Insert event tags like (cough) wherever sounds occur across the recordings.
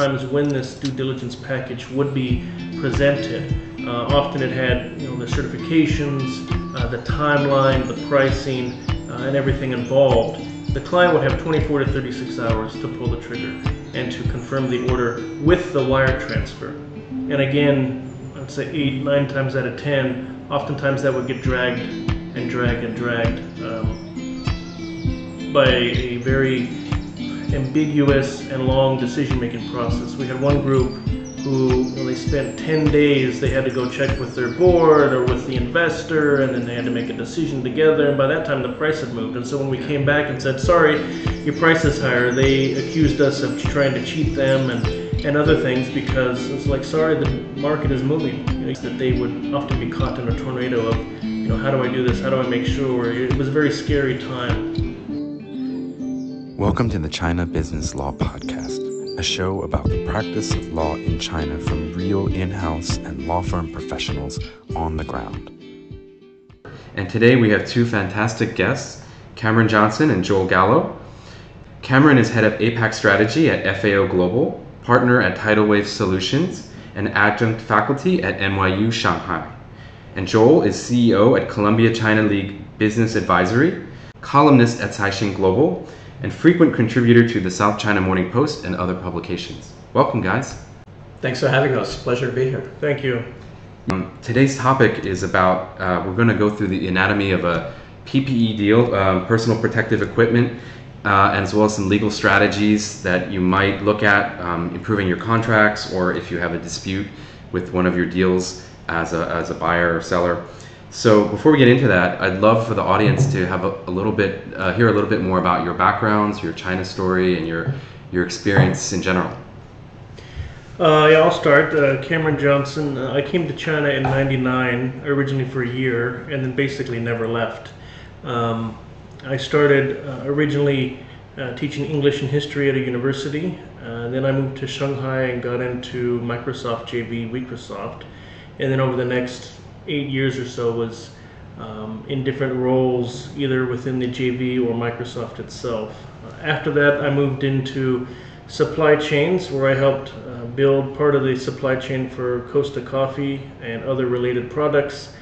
times when this due diligence package would be presented. Uh, often it had you know, the certifications, uh, the timeline, the pricing, uh, and everything involved. The client would have 24 to 36 hours to pull the trigger and to confirm the order with the wire transfer. And again, I'd say eight, nine times out of 10, oftentimes that would get dragged and dragged and dragged um, by a very ambiguous and long decision-making process. We had one group who, when they spent 10 days, they had to go check with their board or with the investor, and then they had to make a decision together. And by that time, the price had moved. And so when we came back and said, sorry, your price is higher, they accused us of trying to cheat them and, and other things because it's like, sorry, the market is moving. That they would often be caught in a tornado of, you know, how do I do this? How do I make sure? It was a very scary time. Welcome to the China Business Law Podcast, a show about the practice of law in China from real in house and law firm professionals on the ground. And today we have two fantastic guests, Cameron Johnson and Joel Gallo. Cameron is head of APAC strategy at FAO Global, partner at Tidal Wave Solutions, and adjunct faculty at NYU Shanghai. And Joel is CEO at Columbia China League Business Advisory, columnist at Caixin Global, and frequent contributor to the South China Morning Post and other publications. Welcome, guys. Thanks for having us. Pleasure to be here. Thank you. Um, today's topic is about uh, we're going to go through the anatomy of a PPE deal, uh, personal protective equipment, uh, as well as some legal strategies that you might look at um, improving your contracts or if you have a dispute with one of your deals as a, as a buyer or seller. So before we get into that, I'd love for the audience to have a, a little bit, uh, hear a little bit more about your backgrounds, your China story, and your your experience in general. Uh, yeah, I'll start. Uh, Cameron Johnson. Uh, I came to China in '99, originally for a year, and then basically never left. Um, I started uh, originally uh, teaching English and history at a university. then I moved to Shanghai and got into Microsoft JV, Microsoft, and then over the next eight years or so was um, in different roles, either within the JV or Microsoft itself. After that, I moved into supply chains, where I helped uh, build part of the supply chain for Costa Coffee and other related products.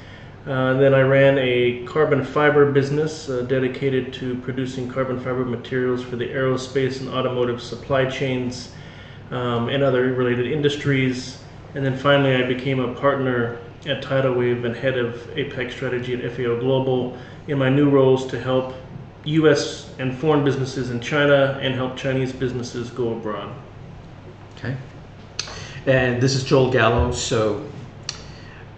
Uh, then I ran a carbon fiber business uh, dedicated to producing carbon fiber materials for the aerospace and automotive supply chains um, and other related industries. And then finally, I became a partner at Tidal Wave and head of APAC strategy at FAO Global in my new roles to help U.S. and foreign businesses in China and help Chinese businesses go abroad. Okay. And this is Joel Gallo. So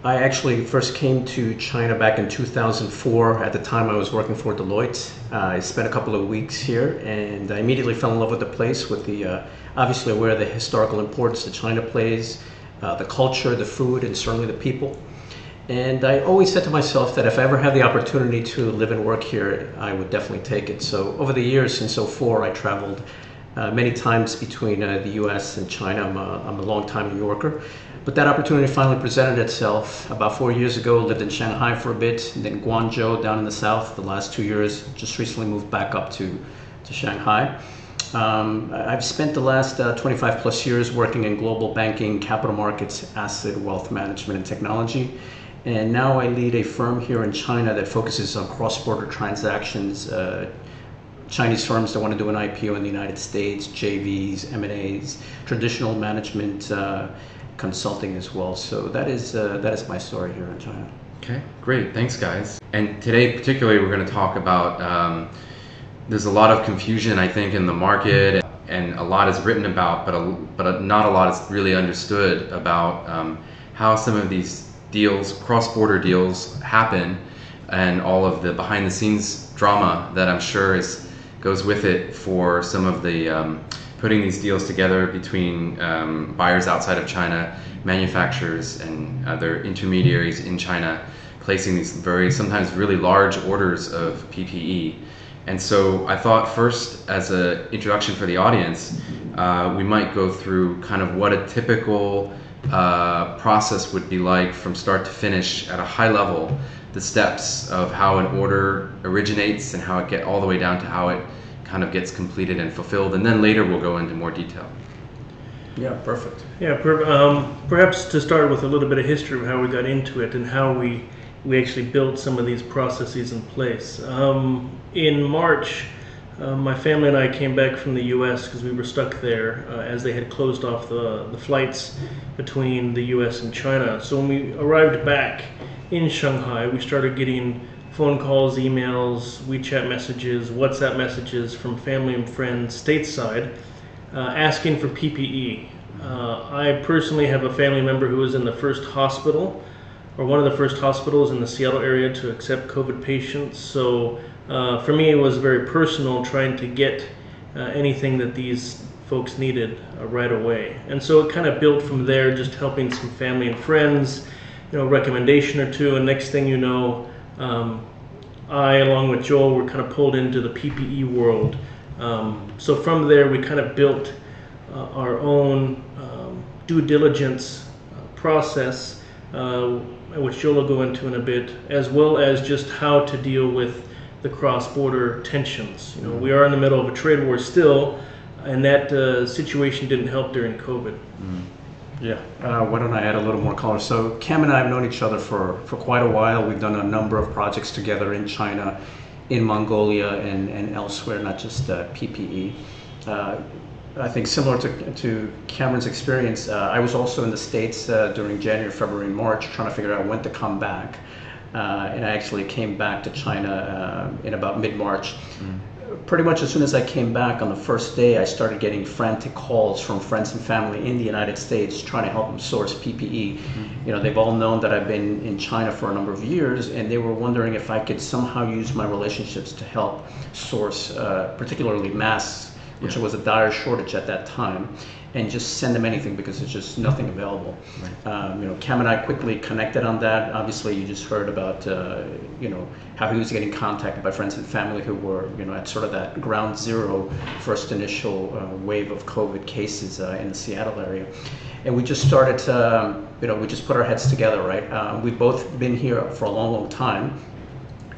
I actually first came to China back in 2004. At the time, I was working for Deloitte. Uh, I spent a couple of weeks here, and I immediately fell in love with the place. With the uh, obviously aware of the historical importance that China plays, uh, the culture, the food, and certainly the people. And I always said to myself that if I ever had the opportunity to live and work here, I would definitely take it. So over the years since 04, I traveled uh, many times between uh, the US and China. I'm a, I'm a long-time New Yorker. But that opportunity finally presented itself about four years ago. Lived in Shanghai for a bit, and then Guangzhou down in the south the last two years. Just recently moved back up to, to Shanghai. Um, I've spent the last uh, 25 plus years working in global banking, capital markets, asset, wealth management, and technology. And now I lead a firm here in China that focuses on cross border transactions. Uh, Chinese firms that want to do an IPO in the United States, JVs, M&As, traditional management uh, consulting as well. So that is uh, that is my story here in China. Okay, great. Thanks, guys. And today, particularly, we're going to talk about. Um, there's a lot of confusion, I think, in the market, and a lot is written about, but a, but not a lot is really understood about um, how some of these deals, cross-border deals, happen, and all of the behind-the-scenes drama that I'm sure is goes with it for some of the um, putting these deals together between um, buyers outside of China, manufacturers, and other intermediaries in China, placing these very sometimes really large orders of PPE. And so I thought first, as an introduction for the audience, uh, we might go through kind of what a typical uh, process would be like from start to finish at a high level, the steps of how an order originates and how it get all the way down to how it kind of gets completed and fulfilled, and then later we'll go into more detail. Yeah, perfect. Yeah, per, um, perhaps to start with a little bit of history of how we got into it and how we we actually built some of these processes in place. Um, in March, uh, my family and I came back from the U.S. because we were stuck there uh, as they had closed off the, the flights between the U.S. and China. So when we arrived back in Shanghai, we started getting phone calls, emails, WeChat messages, WhatsApp messages from family and friends stateside uh, asking for PPE. Uh, I personally have a family member who was in the first hospital, or one of the first hospitals in the Seattle area to accept COVID patients. So uh, for me, it was very personal trying to get uh, anything that these folks needed uh, right away. And so it kind of built from there, just helping some family and friends, you know, recommendation or two. And next thing you know, um, I, along with Joel, were kind of pulled into the PPE world. Um, so from there, we kind of built uh, our own um, due diligence uh, process, uh, which Joel will go into in a bit, as well as just how to deal with the cross-border tensions. You know, we are in the middle of a trade war still, and that uh, situation didn't help during COVID. Yeah. Uh, why don't I add a little more color? So Cam and I have known each other for, for quite a while. We've done a number of projects together in China, in Mongolia, and, and elsewhere, not just uh, PPE. I think similar to, to Cameron's experience, uh, I was also in the States uh, during January, February, and March trying to figure out when to come back. Uh, and I actually came back to China uh, in about mid-March. Pretty much as soon as I came back on the first day, I started getting frantic calls from friends and family in the United States trying to help them source PPE. You know, they've all known that I've been in China for a number of years, and they were wondering if I could somehow use my relationships to help source, uh, particularly masks, which Yeah. was a dire shortage at that time, and just send them anything because there's just nothing available. Um, you know, Cam and I quickly connected on that. Obviously, you just heard about uh, you know how he was getting contacted by friends and family who were you know at sort of that ground zero first initial uh, wave of COVID cases uh, in the Seattle area, and we just started to um, you know we just put our heads together. Right, uh, we've both been here for a long, long time.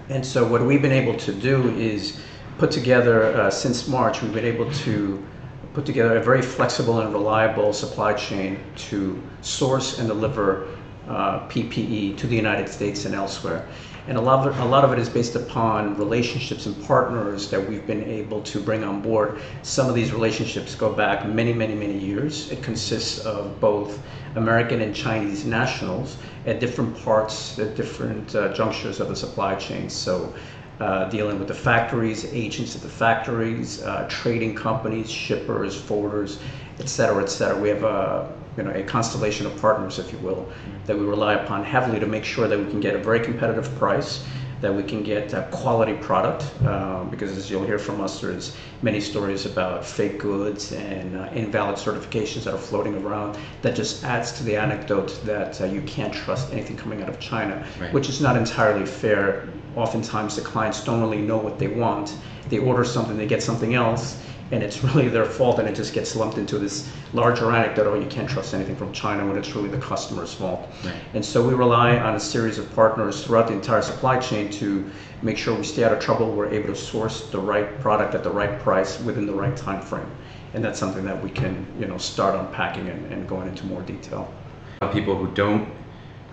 And so what we've been able to do is put together, uh, since March, we've been able to put together a very flexible and reliable supply chain to source and deliver uh, PPE to the United States and elsewhere. And a lot, of it, a lot of it is based upon relationships and partners that we've been able to bring on board. Some of these relationships go back many, many, many years. It consists of both American and Chinese nationals at different parts, at different uh, junctures of the supply chain. So, uh, dealing with the factories, agents at the factories, uh, trading companies, shippers, forwarders, et cetera, et cetera. We have a you know a constellation of partners, if you will, that we rely upon heavily to make sure that we can get a very competitive price, that we can get a quality product, uh, because as you'll hear from us, there's many stories about fake goods and uh, invalid certifications that are floating around. That just adds to the anecdote that uh, you can't trust anything coming out of China, Right. which is not entirely fair. Oftentimes, the clients don't really know what they want. They order something, they get something else, and it's really their fault, and it just gets lumped into this larger anecdote. Oh, you can't trust anything from China when it's really the customer's fault. Right. And so we rely on a series of partners throughout the entire supply chain to make sure we stay out of trouble. We're able to source the right product at the right price within the right time frame, and that's something that we can, you know, start unpacking and, and going into more detail. people who don't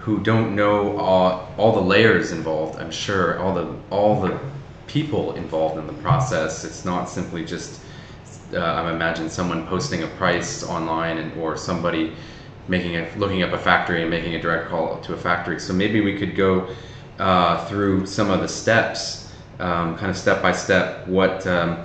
who don't know all, all the layers involved i'm sure all the all the people involved in the process it's not simply just uh, i imagine someone posting a price online and or somebody making a looking up a factory and making a direct call to a factory so maybe we could go uh, through some of the steps um, kind of step by step what um,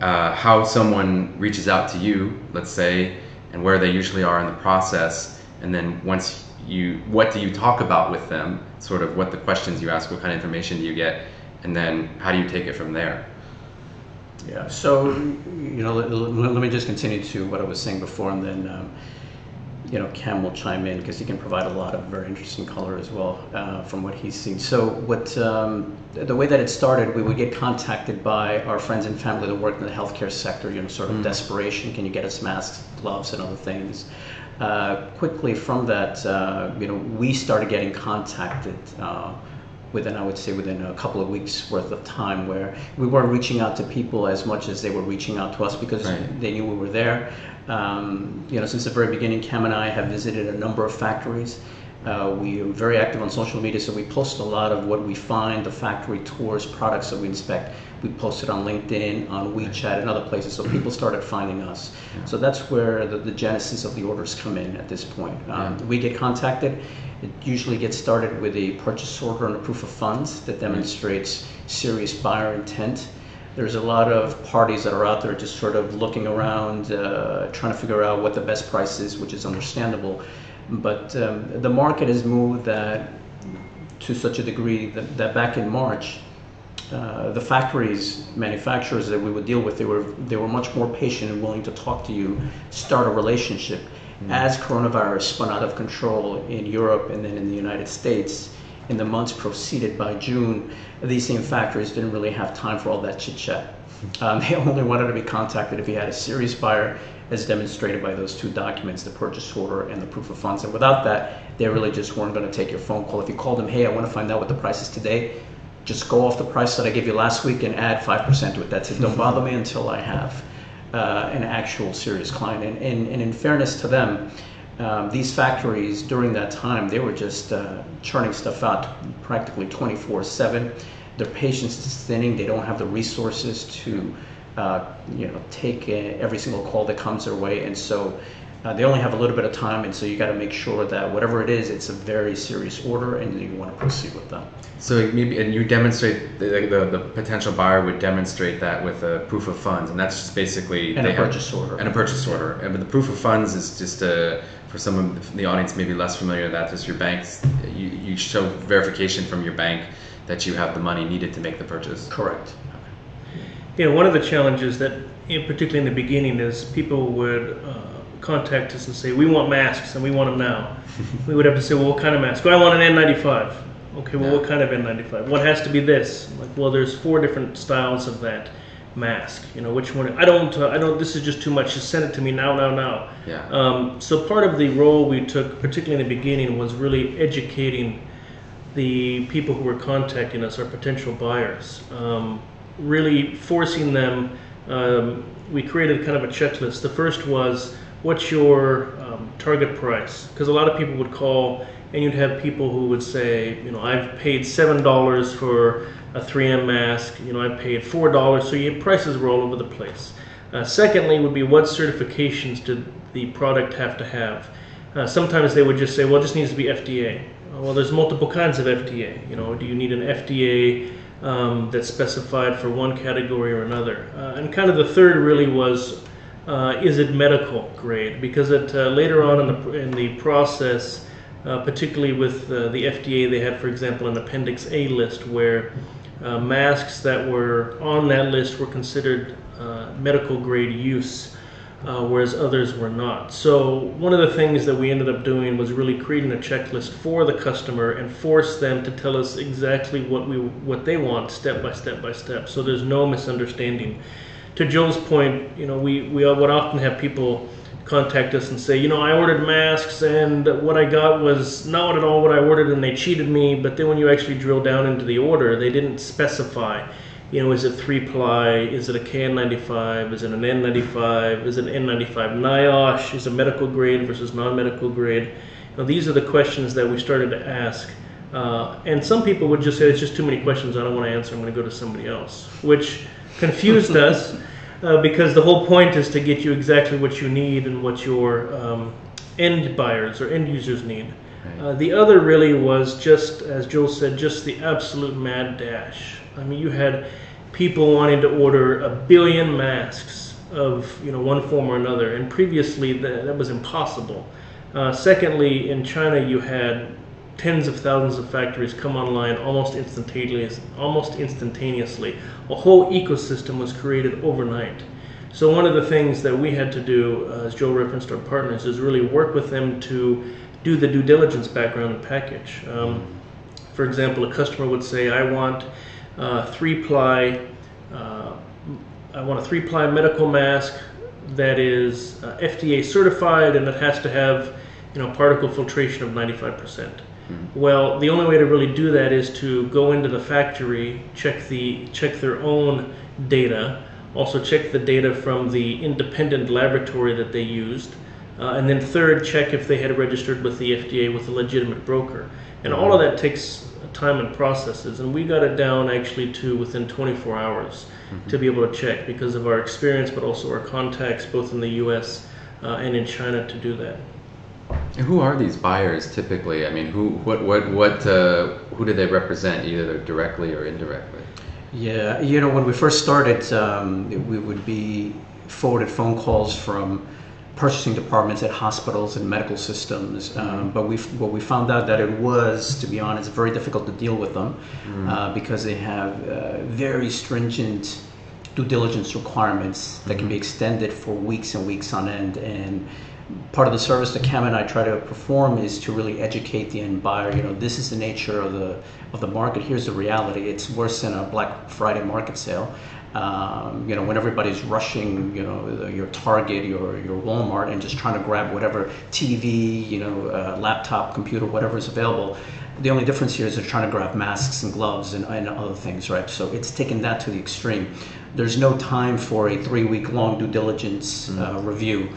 uh, how someone reaches out to you, let's say, and where they usually are in the process, and then once you, what do you talk about with them? Sort of what the questions you ask, what kind of information do you get, and then how do you take it from there? Yeah. So, you know, let, let me just continue to what I was saying before, and then, um, you know, Cam will chime in because he can provide a lot of very interesting color as well uh, from what he's seen. So, what um, the way that it started, we would get contacted by our friends and family that work in the healthcare sector. You know, sort of desperation. Can you get us masks, gloves, and other things? Uh, quickly from that, uh, you know, we started getting contacted. Within, I would say, within a couple of weeks worth of time where we weren't reaching out to people as much as they were reaching out to us because Right. they knew we were there. Um, you know, since the very beginning, Cam and I have visited a number of factories. Uh, we are very active on social media, so we post a lot of what we find, the factory tours, products that we inspect. We post it on LinkedIn, on WeChat, and other places, so people started finding us. So that's where the, the genesis of the orders come in at this point. Um, We get contacted. It usually gets started with a purchase order and a proof of funds that demonstrates serious buyer intent. There's a lot of parties that are out there just sort of looking around, uh, trying to figure out what the best price is, which is understandable. But um, the market has moved that to such a degree that, that back in March, uh, the factories, manufacturers that we would deal with, they were they were much more patient and willing to talk to you, start a relationship. As coronavirus spun out of control in Europe and then in the United States, in the months proceeded by June, these same factories didn't really have time for all that chit chat. Um, (laughs) they only wanted to be contacted if you had a serious buyer, as demonstrated by those two documents, the purchase order and the proof of funds. And without that, they really just weren't going to take your phone call. If you called them, hey, I want to find out what the price is today, just go off the price that I gave you last week and add 5% to it. That's it. Don't bother me until I have uh, an actual serious client. And, and, and in fairness to them, um, these factories during that time, they were just uh, churning stuff out practically 24 7. Their patience is thinning. They don't have the resources to, uh, you know, take uh, every single call that comes their way. And so uh, they only have a little bit of time. And so you got to make sure that whatever it is, it's a very serious order and you want to proceed with that. So maybe, and you demonstrate the, the, the potential buyer would demonstrate that with a proof of funds, and that's just basically And a they have- purchase order. And a purchase order, and but the proof of funds is just a, for someone in the audience maybe less familiar with that. Just your bank's, you, you show verification from your bank that you have the money needed to make the purchase. Correct. You know, one of the challenges that, in particularly in the beginning, is people would uh, contact us and say, "We want masks, and we want them now." (laughs) we would have to say, "Well, what kind of mask?" "Well, I want an N95." Okay, well, what kind of N95? What has to be this? Like, well, there's four different styles of that mask. You know, which one? I don't. Uh, I don't. This is just too much. Just send it to me now, now, now. Yeah. Um, so part of the role we took, particularly in the beginning, was really educating the people who were contacting us, our potential buyers, um, really forcing them. Um, we created kind of a checklist. The first was, what's your um, target price? Because a lot of people would call, and you'd have people who would say, you know, I've paid seven dollars for a 3M mask. You know, I paid four dollars. So your prices were all over the place. Uh, secondly, would be what certifications did the product have to have? Uh, sometimes they would just say, well, it just needs to be FDA. Uh, Well, there's multiple kinds of FDA. You know, do you need an FDA um, that's specified for one category or another? Uh, and kind of the third really was, uh, is it medical grade? Because it, uh, later on in the in the process, uh, particularly with uh, the FDA, they had, for example, an Appendix A list where uh, masks that were on that list were considered uh, medical grade use, whereas others were not. So one of the things that we ended up doing was really creating a checklist for the customer and force them to tell us exactly what we what they want, step by step by step. So there's no misunderstanding. To Joe's point, you know, we we would often have people contact us and say, you know, I ordered masks and what I got was not at all what I ordered and they cheated me. But then when you actually drill down into the order, they didn't specify, you know, is it three ply? Is it a KN95? Is it an N95? Is it an N95 NIOSH? Is it medical grade versus non-medical grade? You know, these are the questions that we started to ask. Uh, and some people would just say, it's just too many questions, I don't want to answer, I'm going to go to somebody else, which confused (laughs) us uh, because the whole point is to get you exactly what you need and what your um, end buyers or end users need. Uh, the other really was just, as Joel said, just the absolute mad dash. I mean, you had people wanting to order a billion masks of you know one form or another, and previously that, that was impossible. Uh, secondly, in China, you had tens of thousands of factories come online almost instantaneously. Almost instantaneously, a whole ecosystem was created overnight. So one of the things that we had to do, uh, as Joe referenced our partners, is really work with them to do the due diligence background and package. Um, for example, a customer would say, "I want uh, three ply. Uh, I want a three ply medical mask that is uh, FDA certified and that has to have, you know, particle filtration of 95%." Well, the only way to really do that is to go into the factory, check the check their own data, also check the data from the independent laboratory that they used, uh, and then third, check if they had registered with the FDA with a legitimate broker. And all of that takes time and processes, and we got it down actually to within 24 hours to be able to check because of our experience, but also our contacts both in the U.S. Uh, and in China to do that. And who are these buyers typically? I mean, who, what, what, what, uh, who do they represent, either directly or indirectly? Yeah, you know, when we first started, um, we would be forwarded phone calls from purchasing departments at hospitals and medical systems. Um, but we, what we found out that it was, to be honest, very difficult to deal with them uh, because they have uh, very stringent due diligence requirements that can be extended for weeks and weeks on end. And part of the service that Cam and I try to perform is to really educate the end buyer. You know, this is the nature of the of the market. Here's the reality. It's worse than a Black Friday market sale. Um, you know, when everybody's rushing, you know, your Target, your your Walmart, and just trying to grab whatever TV, you know, uh, laptop, computer, whatever is available. The only difference here is they're trying to grab masks and gloves and, and other things, right? So it's taken that to the extreme. There's no time for a three-week long due diligence uh, review.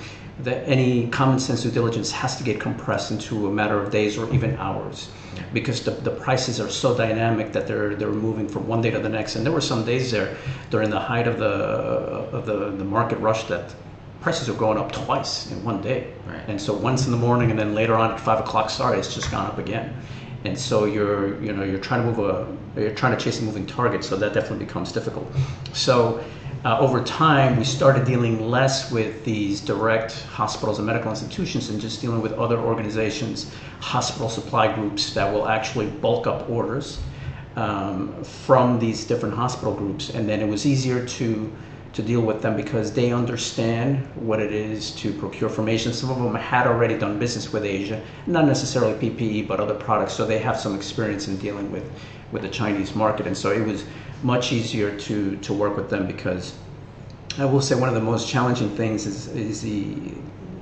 That any common sense due diligence has to get compressed into a matter of days or even hours because the, the prices are so dynamic that they're they're moving from one day to the next. And there were some days there during the height of the of the, the market rush that prices are going up twice in one day. Right. And so once in the morning and then later on at five o'clock, sorry, it's just gone up again. And so you're you know you're trying to move a you're trying to chase a moving target, so that definitely becomes difficult. So uh, over time, we started dealing less with these direct hospitals and medical institutions and just dealing with other organizations, hospital supply groups that will actually bulk up orders um, from these different hospital groups. And then it was easier to to deal with them because they understand what it is to procure from Asia. Some of them had already done business with Asia, not necessarily PPE, but other products, so they have some experience in dealing with, with the Chinese market. And so it was much easier to, to work with them because I will say one of the most challenging things is, is the,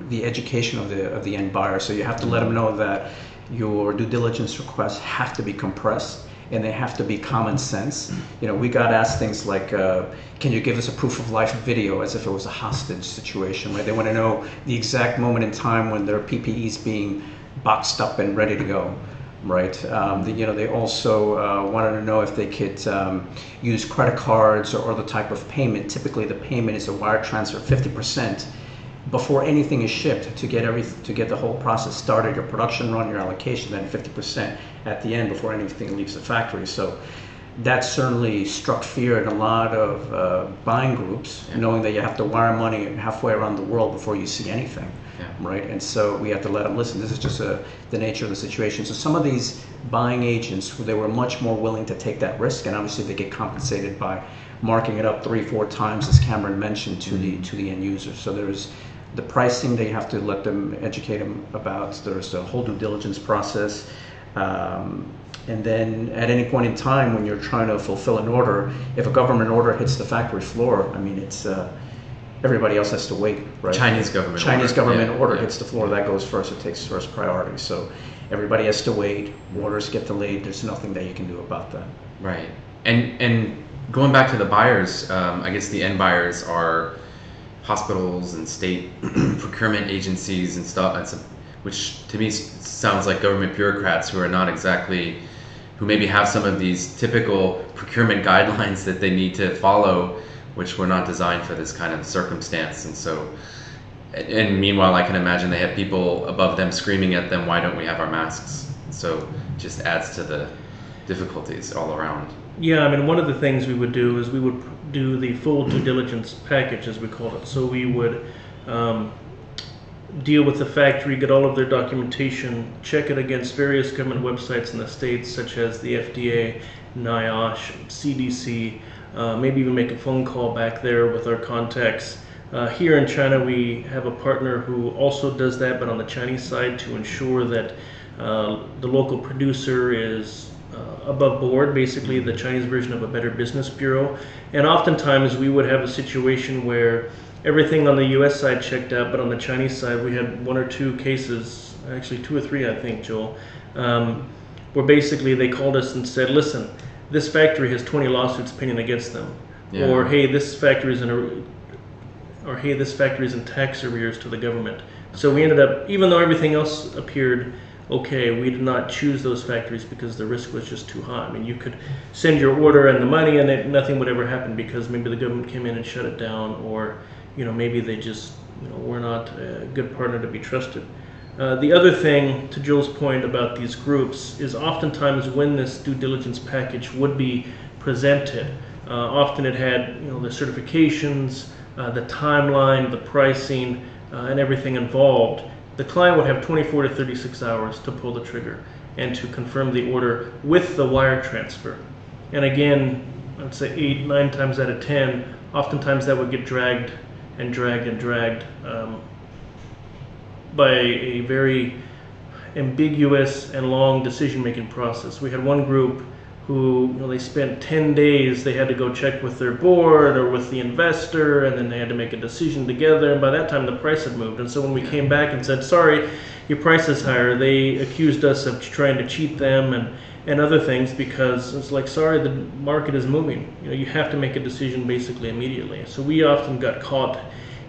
the education of the, of the end buyer. So you have to let them know that your due diligence requests have to be compressed and they have to be common sense. You know, we got asked things like, uh, "Can you give us a proof of life video?" as if it was a hostage situation, right? They want to know the exact moment in time when their PPE is being boxed up and ready to go, right? Um, the, you know, they also uh, wanted to know if they could um, use credit cards or other type of payment. Typically, the payment is a wire transfer, fifty percent before anything is shipped to get every to get the whole process started, your production run, your allocation, then 50% at the end before anything leaves the factory. So that certainly struck fear in a lot of uh, buying groups, knowing that you have to wire money halfway around the world before you see anything, Yeah. right? And so we have to let them listen. This is just a, the nature of the situation. So some of these buying agents, they were much more willing to take that risk, and obviously they get compensated by marking it up three, four times, as Cameron mentioned, to the to the end user. So there's the pricing they have to let them educate them about. There's a whole due diligence process. Um, and then at any point in time when you're trying to fulfill an order, if a government order hits the factory floor, I mean, it's uh, everybody else has to wait, right? Chinese government Chinese order, government yeah, order yeah. hits the floor, that goes first. It takes first priority. So everybody has to wait. Orders get delayed. There's nothing that you can do about that. Right. And and going back to the buyers, um, I guess the end buyers are hospitals and state (clears throat) procurement agencies and stuff. And so, which to me sounds like government bureaucrats who are not exactly, who maybe have some of these typical procurement (laughs) guidelines that they need to follow, which were not designed for this kind of circumstance. And so, and- meanwhile, I can imagine they have people above them screaming at them, "Why don't we have our masks?" So, just adds to the difficulties all around. Yeah, I mean, one of the things we would do is we would do the full due diligence package, as we call it. So we would um, deal with the factory, get all of their documentation, check it against various government websites in the states, such as the FDA, NIOSH, CDC. Uh, maybe even make a phone call back there with our contacts. Uh, here in China, we have a partner who also does that, but on the Chinese side to ensure that uh, the local producer is uh, above board, basically the Chinese version of a Better Business Bureau. And oftentimes we would have a situation where everything on the U.S. side checked out, but on the Chinese side we had one or two cases actually two or three, I think, Joel, um, where basically they called us and said, listen, this factory has 20 lawsuits pending against them. Yeah. Or, hey, this factory is in a, or hey, this factory is in tax arrears to the government. So we ended up, even though everything else appeared okay, we did not choose those factories because the risk was just too high. I mean, you could send your order and the money, and it, nothing would ever happen because maybe the government came in and shut it down, or you know maybe they just you know were not a good partner to be trusted. Uh, the other thing, to Joel's point about these groups, is oftentimes when this due diligence package would be presented, uh, often it had you know the certifications, uh, the timeline, the pricing, uh, and everything involved. The client would have 24 to 36 hours to pull the trigger and to confirm the order with the wire transfer. And again, I'd say eight, nine times out of ten, oftentimes that would get dragged and dragged and dragged um, by a very ambiguous and long decision-making process. We had one group who, you know, they spent 10 days, they had to go check with their board or with the investor, and then they had to make a decision together, and by that time the price had moved. And so when we came back and said, sorry, your price is higher, they accused us of trying to cheat them and, and other things because it's like, sorry, the market is moving. You know, you have to make a decision basically immediately. So we often got caught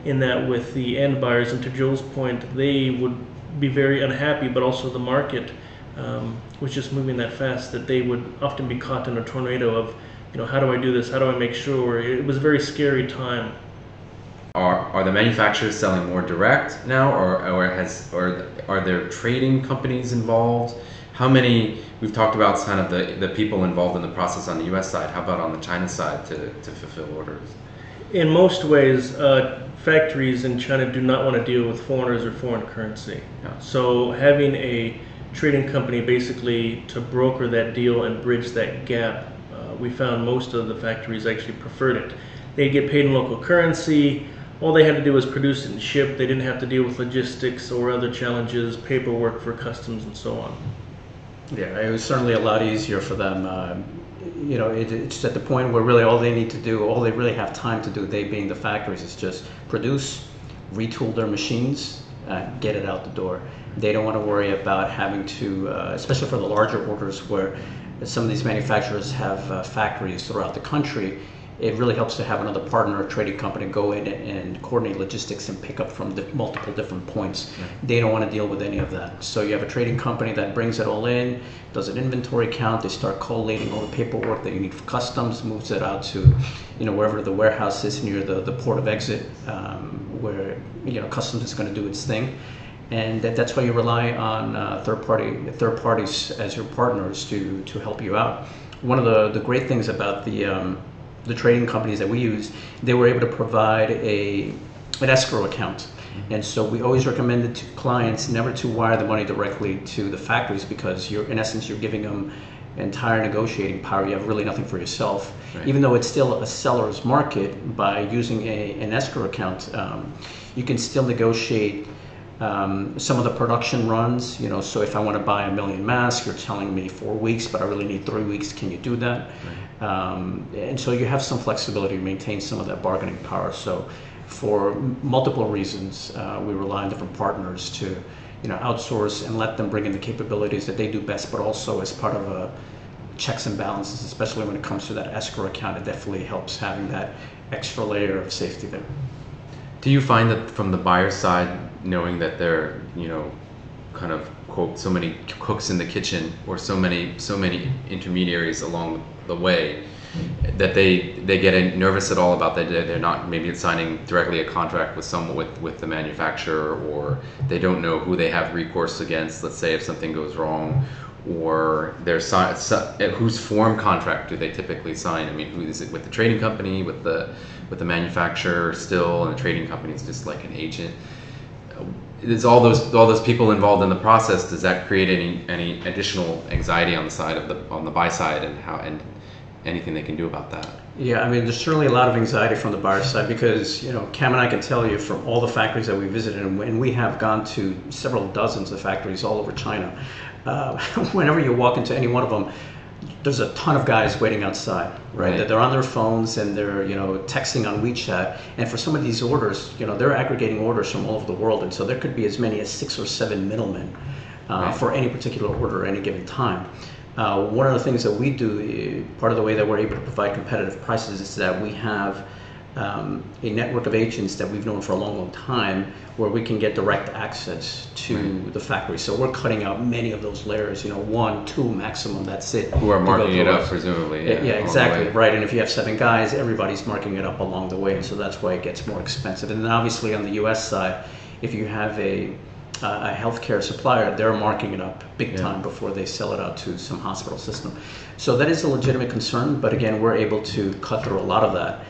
in that with the end buyers, and to Joe's point, they would be very unhappy, but also the market um, was just moving that fast that they would often be caught in a tornado of, you know, how do I do this? How do I make sure? It was a very scary time. Are, are the manufacturers selling more direct now, or, or has or are there trading companies involved? How many? We've talked about kind of the, the people involved in the process on the U.S. side. How about on the China side to, to fulfill orders? In most ways, uh, factories in China do not want to deal with foreigners or foreign currency. Yeah. So having a trading company basically to broker that deal and bridge that gap, uh, we found most of the factories actually preferred it. They get paid in local currency. All they had to do was produce it and ship. They didn't have to deal with logistics or other challenges, paperwork for customs and so on. Yeah, it was certainly a lot easier for them. Uh, you know, it, it's at the point where really all they need to do, all they really have time to do, they being the factories, is just produce, retool their machines, uh, get it out the door. They don't want to worry about having to, uh, especially for the larger orders where some of these manufacturers have uh, factories throughout the country. It really helps to have another partner, a trading company, go in and coordinate logistics and pick up from the multiple different points. They don't want to deal with any of that. So you have a trading company that brings it all in, does an inventory count, they start collating all the paperwork that you need for customs, moves it out to, you know, wherever the warehouse is near the, the port of exit, um, where you know customs is going to do its thing and that, that's why you rely on uh, third party third parties as your partners to to help you out. One of the, the great things about the um, the trading companies that we use, they were able to provide a an escrow account. And so we always recommended to clients never to wire the money directly to the factories because you're in essence you're giving them entire negotiating power. You have really nothing for yourself, Right. even though it's still a seller's market. By using a, an escrow account, um, you can still negotiate um, some of the production runs. You know, so if I want to buy a million masks, you're telling me four weeks, but I really need three weeks. Can you do that? Um, and so you have some flexibility to maintain some of that bargaining power. So, for multiple reasons, uh, we rely on different partners to, you know, outsource and let them bring in the capabilities that they do best, but also as part of a checks and balances, especially when it comes to that escrow account, it definitely helps having that extra layer of safety there. Do you find that from the buyer side, knowing that there, you know, kind of quote so many cooks in the kitchen or so many so many intermediaries along the way, that they they get nervous at all about that they're not maybe signing directly a contract with someone with with the manufacturer or they don't know who they have recourse against. Let's say if something goes wrong. Or their whose form contract do they typically sign? I mean, who is it with the trading company, with the with the manufacturer still, and the trading company is just like an agent. Is all those all those people involved in the process? Does that create any any additional anxiety on the side of the on the buy side, and how and anything they can do about that? Yeah, I mean, there's certainly a lot of anxiety from the buyer side because, you know, Cam and I can tell you from all the factories that we visited, and we have gone to several dozens of factories all over China, uh, (laughs) whenever you walk into any one of them, there's a ton of guys waiting outside, right? Right. That They're on their phones and they're you know texting on WeChat. And for some of these orders, you know, they're aggregating orders from all over the world, and so there could be as many as six or seven middlemen uh, Right. for any particular order at any given time. Uh, one of the things that we do, eh, part of the way that we're able to provide competitive prices is that we have um, a network of agents that we've known for a long, long time where we can get direct access to the factory. So we're cutting out many of those layers, you know, one, two maximum, that's it. Who are marking it up, presumably. Yeah, yeah, exactly. Right. And if you have seven guys, everybody's marking it up along the way. And so that's why it gets more expensive. And then obviously on the US side, if you have a, uh, a healthcare supplier, they're marking it up big Yeah. time before they sell it out to some hospital system. So that is a legitimate concern. But again, we're able to cut through a lot of that.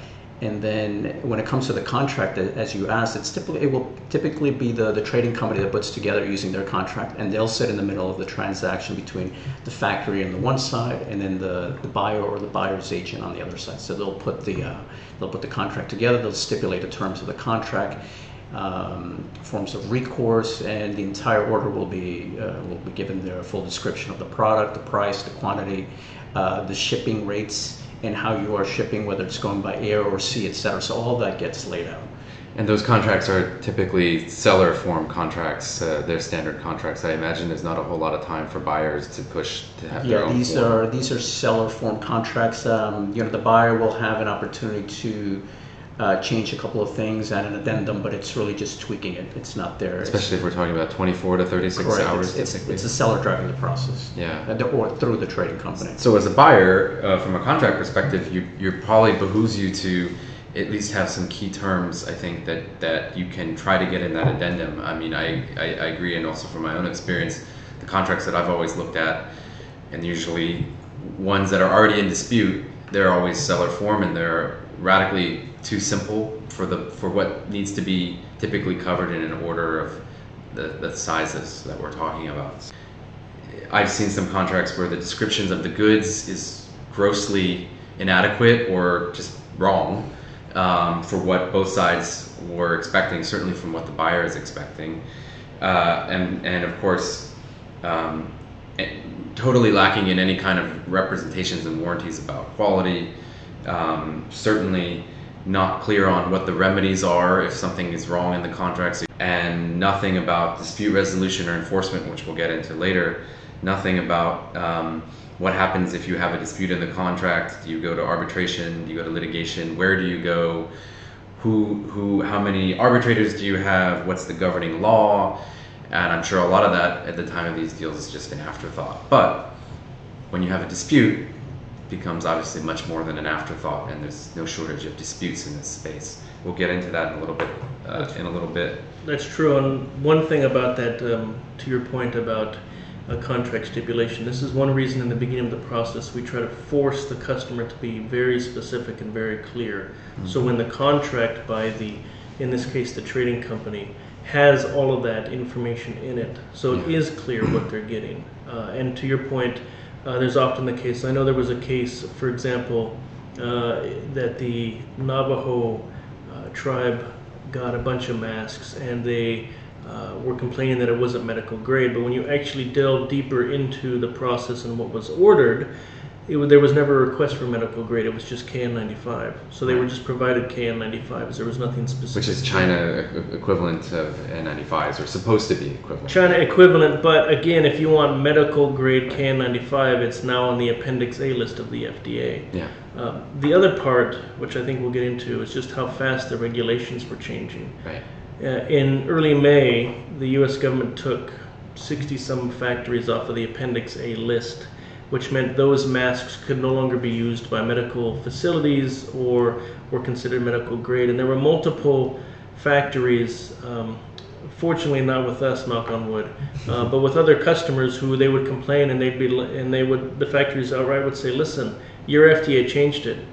And then when it comes to the contract, as you asked, it's typically it will typically be the, the trading company that puts together using their contract, and they'll sit in the middle of the transaction between the factory on the one side and then the, the buyer or the buyer's agent on the other side. So they'll put the uh, they'll put the contract together. They'll stipulate the terms of the contract, um, forms of recourse, and the entire order will be uh, will be given their full description of the product, the price, the quantity, uh, the shipping rates and how you are shipping, whether it's going by air or sea, et cetera. So all that gets laid out. And those contracts are typically seller form contracts. Uh, they're standard contracts. I imagine there's not a whole lot of time for buyers to push to have their Yeah, own. these form. are these are seller form contracts. Um, you know, the buyer will have an opportunity to uh, change a couple of things and an addendum, but it's really just tweaking it. It's not there. Especially if we're talking about 24 to 36 correct. hours. It's, it's, it's the seller driving the process. Yeah. The- or through the trading company. So as a buyer, uh, from a contract perspective, you you probably behooves you to at least have some key terms. I think that that you can try to get in that addendum. I mean, I, I, I agree, and also from my own experience, the contracts that I've always looked at, and usually ones that are already in dispute, they're always seller form, and they're radically too simple for the for what needs to be typically covered in an order of the, the sizes that we're talking about. I've seen some contracts where the descriptions of the goods is grossly inadequate or just wrong um, for what both sides were expecting, certainly from what the buyer is expecting, uh, and and of course, um, eh, totally lacking in any kind of representations and warranties about quality. Um, certainly not clear on what the remedies are if something is wrong in the contracts, and nothing about dispute resolution or enforcement, which we'll get into later. Nothing about um, what happens if you have a dispute in the contract. Do you go to arbitration? Do you go to litigation? Where do you go? Who, who, how many arbitrators do you have? What's the governing law? And I'm sure a lot of that at the time of these deals is just an afterthought. But when you have a dispute, becomes obviously much more than an afterthought, and there's no shortage of disputes in this space. We'll get into that in a little bit. Uh, in a little bit. That's true. And one thing about that, um, to your point about a contract stipulation, this is one reason in the beginning of the process we try to force the customer to be very specific and very clear. So when the contract by the, in this case, the trading company, has all of that information in it, so it Yeah. is clear what they're getting. Uh, and to your point, uh, there's often the case. I know there was a case, for example, uh, that the Navajo uh, tribe got a bunch of masks and they uh, were complaining that it wasn't medical grade. But when you actually delve deeper into the process and what was ordered, it, there was never a request for medical grade. It was just KN95. So they were just provided KN95s. There was nothing specific. Which is China e- equivalent of N95s, or supposed to be equivalent. China equivalent, but again, if you want medical grade KN95, it's now on the Appendix A list of the FDA. Yeah. Uh, the other part, which I think we'll get into, is just how fast the regulations were changing. Right. Uh, in early May, the U.S. government took 60 some factories off of the Appendix A list, which meant those masks could no longer be used by medical facilities or were considered medical grade. And there were multiple factories, um, fortunately not with us, knock on wood, uh, (laughs) but with other customers who they would complain and they'd be and they would the factories outright would say, listen, your FDA changed it.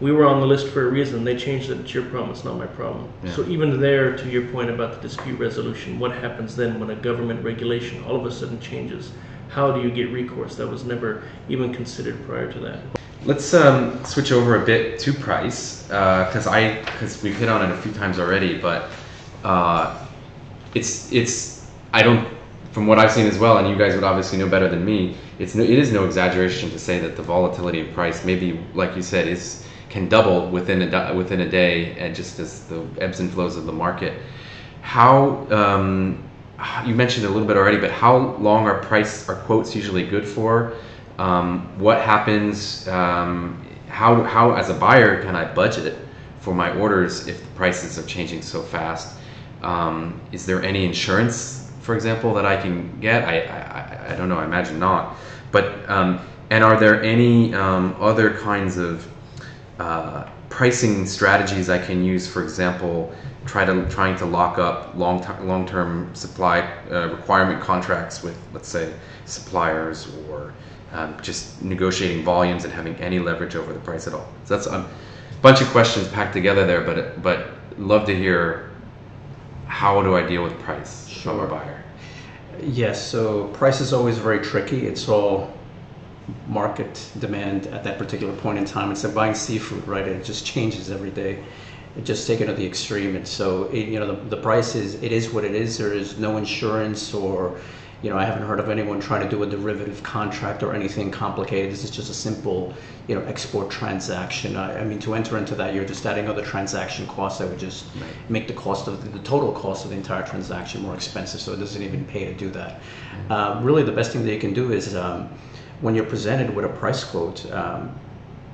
We were on the list for a reason. They changed it. It's your problem. It's not my problem. Yeah. So even there, to your point about the dispute resolution, what happens then when a government regulation all of a sudden changes? How do you get recourse? That was never even considered prior to that. Let's um, switch over a bit to price because I because we've hit on it a few times already, but uh, it's it's I don't from what I've seen as well, and you guys would obviously know better than me, it's no, it is no exaggeration to say that the volatility in price, maybe like you said, is can double within a within a day, and just as the ebbs and flows of the market. How um, you mentioned a little bit already, but how long are price are quotes usually good for? Um, what happens? Um, how how as a buyer can I budget for my orders if the prices are changing so fast? Um, is there any insurance, for example, that I can get? I I, I don't know. I imagine not. But um, and are there any um, other kinds of uh, pricing strategies I can use? For example, try to trying to lock up long long term supply uh, requirement contracts with let's say suppliers or um, just negotiating volumes and having any leverage over the price at all. So that's a bunch of questions packed together there, but but love to hear how do I deal with price from a buyer. Yes, so price is always very tricky. It's all market demand at that particular point in time. It's like buying seafood, right? It just changes every day. It just taken to the extreme, and so it, you know the, the price is it is what it is. There is no insurance or you know I haven't heard of anyone trying to do a derivative contract or anything complicated. This is just a simple you know export transaction. I, I mean to enter into that, you're just adding other transaction costs that would just make the cost of the, the total cost of the entire transaction more expensive. So it doesn't even pay to do that. Uh, really, the best thing that you can do is um, when you're presented with a price quote, um,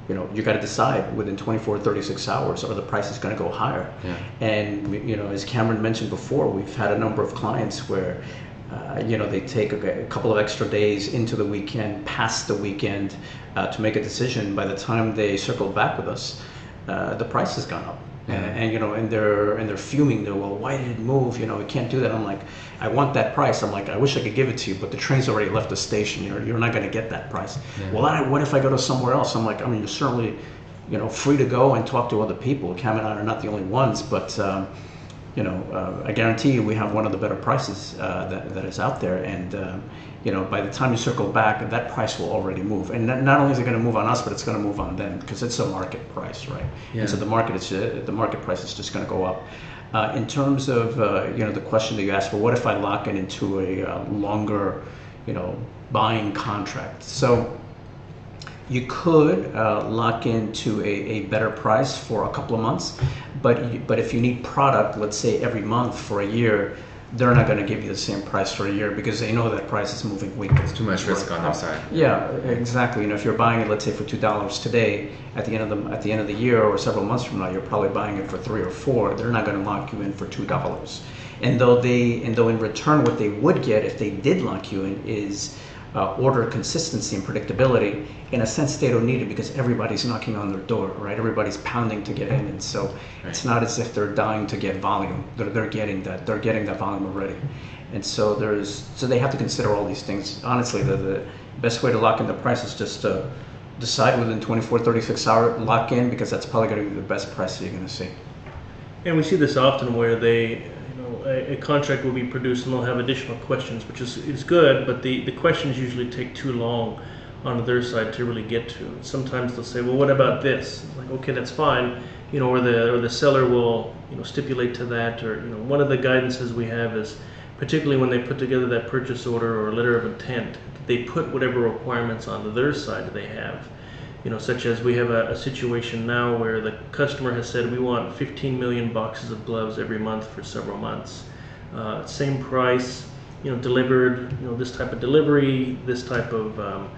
you know, you got to decide within 24 36 hours are the prices going to go higher. Yeah. And, you know, as Cameron mentioned before, we've had a number of clients where, uh, you know, they take a, a couple of extra days into the weekend, past the weekend, uh, to make a decision. By the time they circle back with us, uh, the price has gone up. And, and you know, and they're and they're fuming. They're well, why did it move? You know, we can't do that. I'm like, I want that price. I'm like, I wish I could give it to you, but the train's already left the station. You're you're not going to get that price. Well, I, what if I go to somewhere else? I'm like, I mean, you're certainly, you know, free to go and talk to other people. Cam and I are not the only ones, but. Um, you know, uh, I guarantee you we have one of the better prices uh, that, that is out there. And, um, you know, by the time you circle back, that price will already move. And not, only is it going to move on us, but it's going to move on them because it's a market price, right? Yeah. And so the market is uh, the market price is just going to go up. Uh, in terms of uh, you know the question that you asked for, what if I lock it into a uh, longer, you know, buying contract? So you could uh, lock into a, a better price for a couple of months, but you, but if you need product, let's say every month for a year, they're not going to give you the same price for a year because they know that price is moving weekly. It's Too much risk on their side. Yeah, exactly. You know, if you're buying it, let's say for two dollars today, at the end of the at the end of the year or several months from now, you're probably buying it for three or four. They're not going to lock you in for two dollars. And though they and though in return, what they would get if they did lock you in is uh, order consistency and predictability. In a sense, they don't need it because everybody's knocking on their door, right? Everybody's pounding to get in, and so it's not as if they're dying to get volume. They're, they're getting that. They're getting that volume already. And so there's so they have to consider all these things. Honestly, the, the best way to lock in the price is just to decide within 24, 36 hour lock in because that's probably going to be the best price you're going to see. And we see this often where they, you know, a, a contract will be produced and they'll have additional questions, which is, is good, but the, the questions usually take too long on their side to really get to. Sometimes they'll say, well, what about this? Like, okay, that's fine, you know, or the, or the seller will, you know, stipulate to that, or, you know, one of the guidances we have is, particularly when they put together that purchase order or a letter of intent, they put whatever requirements on their side they have you know, such as we have a, a situation now where the customer has said we want 15 million boxes of gloves every month for several months. Uh, same price, you know, delivered, you know, this type of delivery, this type of um,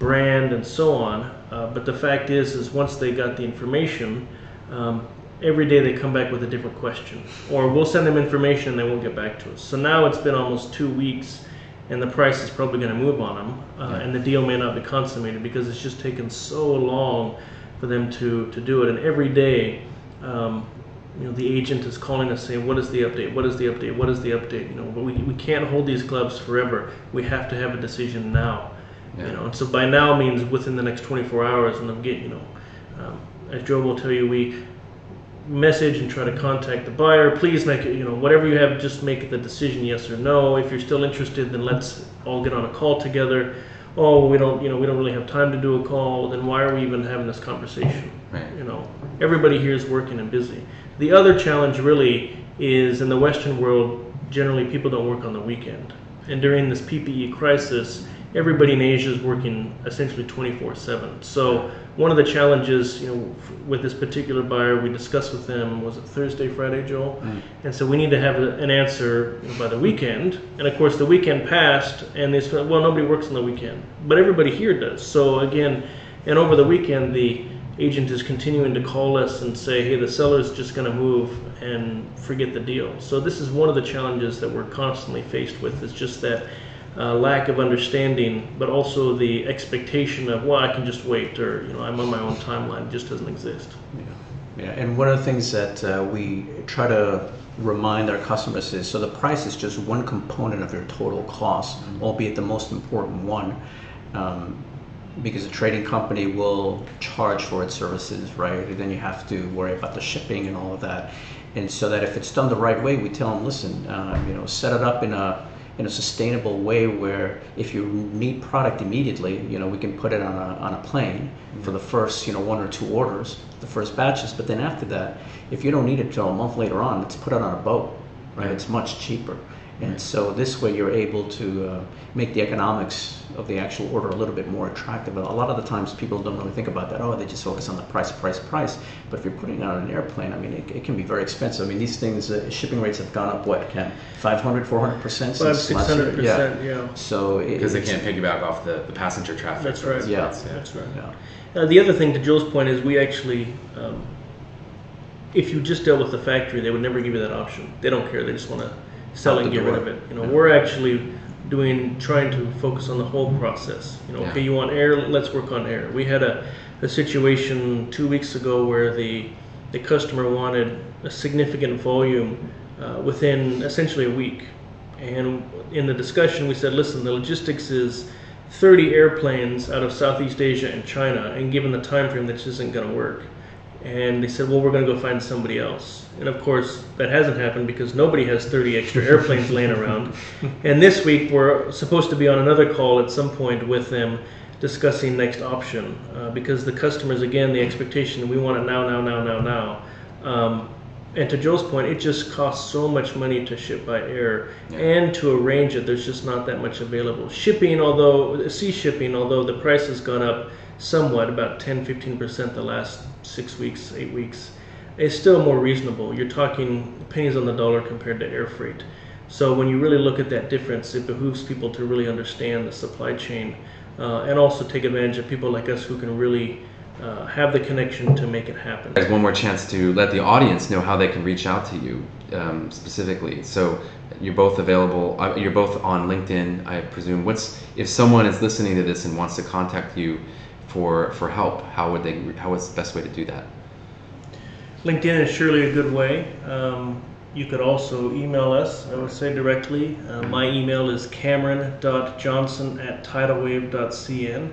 brand, and so on. Uh, but the fact is, is once they got the information, um, every day they come back with a different question, or we'll send them information and they won't get back to us. So now it's been almost two weeks and the price is probably going to move on them, uh, and the deal may not be consummated because it's just taken so long for them to, to do it. And every day, um, you know, the agent is calling us saying, "What is the update? What is the update? What is the update?" You know, but we, we can't hold these clubs forever. We have to have a decision now. Yeah. You know, and so by now means within the next 24 hours, and I'm getting, you know, um, as Joe will tell you, we message and try to contact the buyer. Please make it, you know, whatever you have, just make the decision yes or no. If you're still interested, then let's all get on a call together. Oh, we don't, you know, we don't really have time to do a call. Then why are we even having this conversation? Right. You know, everybody here is working and busy. The other challenge really is in the Western world, generally people don't work on the weekend. and during this PPE crisis, everybody in Asia is working essentially 24/7. So one of the challenges, you know, with this particular buyer, we discussed with them was it Thursday, Friday, Joel, mm. and so we need to have a, an answer you know, by the weekend. And of course, the weekend passed, and they said, well, nobody works on the weekend, but everybody here does. So again, and over the weekend, the agent is continuing to call us and say, hey, the seller's just going to move and forget the deal. So this is one of the challenges that we're constantly faced with. Is just that uh, lack of understanding, but also the expectation of, well, I can just wait, or you know, I'm on my own timeline. It just doesn't exist. Yeah, yeah. and one of the things that uh, we try to remind our customers is so the price is just one component of your total cost, albeit the most important one. Um, because a trading company will charge for its services, right? And then you have to worry about the shipping and all of that. And so that if it's done the right way, we tell them, listen, uh, you know, set it up in a in a sustainable way where if you need product immediately, you know, we can put it on a, on a plane for the first, you know, one or two orders, the first batches. But then after that, if you don't need it till a month later on, let's put it on a boat, right? It's much cheaper. And so this way you're able to uh, make the economics of the actual order a little bit more attractive. A lot of the times people don't really think about that. Oh, they just focus on the price, price, price. But if you're putting it on an airplane, I mean, it, it can be very expensive. I mean, these things, uh, shipping rates have gone up, what, Ken? 500, 400% since Five, last six year? hundred percent, yeah. So it, because they can't piggyback off the, the passenger traffic. That's from right. those Yeah. That's right. Yeah. Uh, the other thing, to Joe's point, is we actually, um, if you just dealt with the factory, they would never give you that option. They don't care. They just want to sell Out and the get rid of it. You know, we're actually doing, trying to focus on the whole process. You know, Yeah. okay, you want air, let's work on air. We had a, a situation two weeks ago where the the customer wanted a significant volume uh, within essentially a week. And in the discussion, we said, listen, the logistics is 30 airplanes out of Southeast Asia and China, and given the time frame, this isn't going to work. And they said, well, we're going to go find somebody else. And of course, that hasn't happened because nobody has 30 extra (laughs) airplanes laying around. And this week, we're supposed to be on another call at some point with them discussing next option uh, because the customers, again, the expectation, we want it now, now, now, now, now. Um, and to Joe's point, it just costs so much money to ship by air and to arrange it. There's just not that much available. Shipping, although sea shipping, although the price has gone up somewhat, about 10, 15 percent the last six weeks, eight weeks, is still more reasonable. You're talking pennies on the dollar compared to air freight. So when you really look at that difference, it behooves people to really understand the supply chain uh, and also take advantage of people like us who can really uh, have the connection to make it happen. There's one more chance to let the audience know how they can reach out to you um, specifically. So you're both available. Uh, you're both on LinkedIn, I presume. What's if someone is listening to this and wants to contact you for for help? How would they? How is the best way to do that? LinkedIn is surely a good way. Um, you could also email us, I would say directly. Uh, my email is cameron.johnson at tidalwave.cn.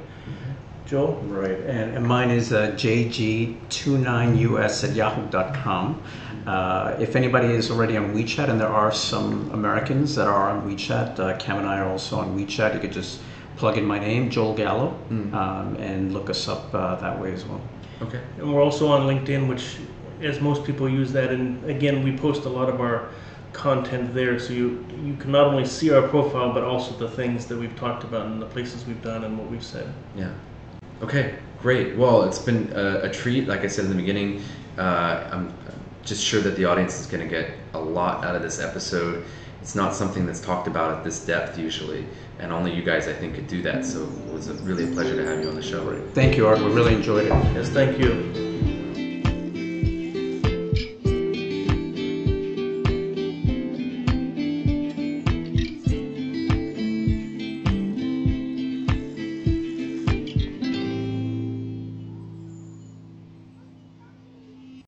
Joel? Right, and, and mine is uh, jg29us at yahoo.com. Uh, if anybody is already on WeChat, and there are some Americans that are on WeChat, uh, Cam and I are also on WeChat. You could just plug in my name, Joel Gallo, um, and look us up uh, that way as well. Okay. And we're also on LinkedIn, which, as most people use that, and again, we post a lot of our content there, so you you can not only see our profile, but also the things that we've talked about and the places we've done and what we've said. Yeah. Okay, great. Well, it's been a, a treat. Like I said in the beginning, uh, I'm just sure that the audience is going to get a lot out of this episode. It's not something that's talked about at this depth usually, and only you guys, I think, could do that. So it was a, really a pleasure to have you on the show. Thank you, Art. We really enjoyed it. Yes, thank you.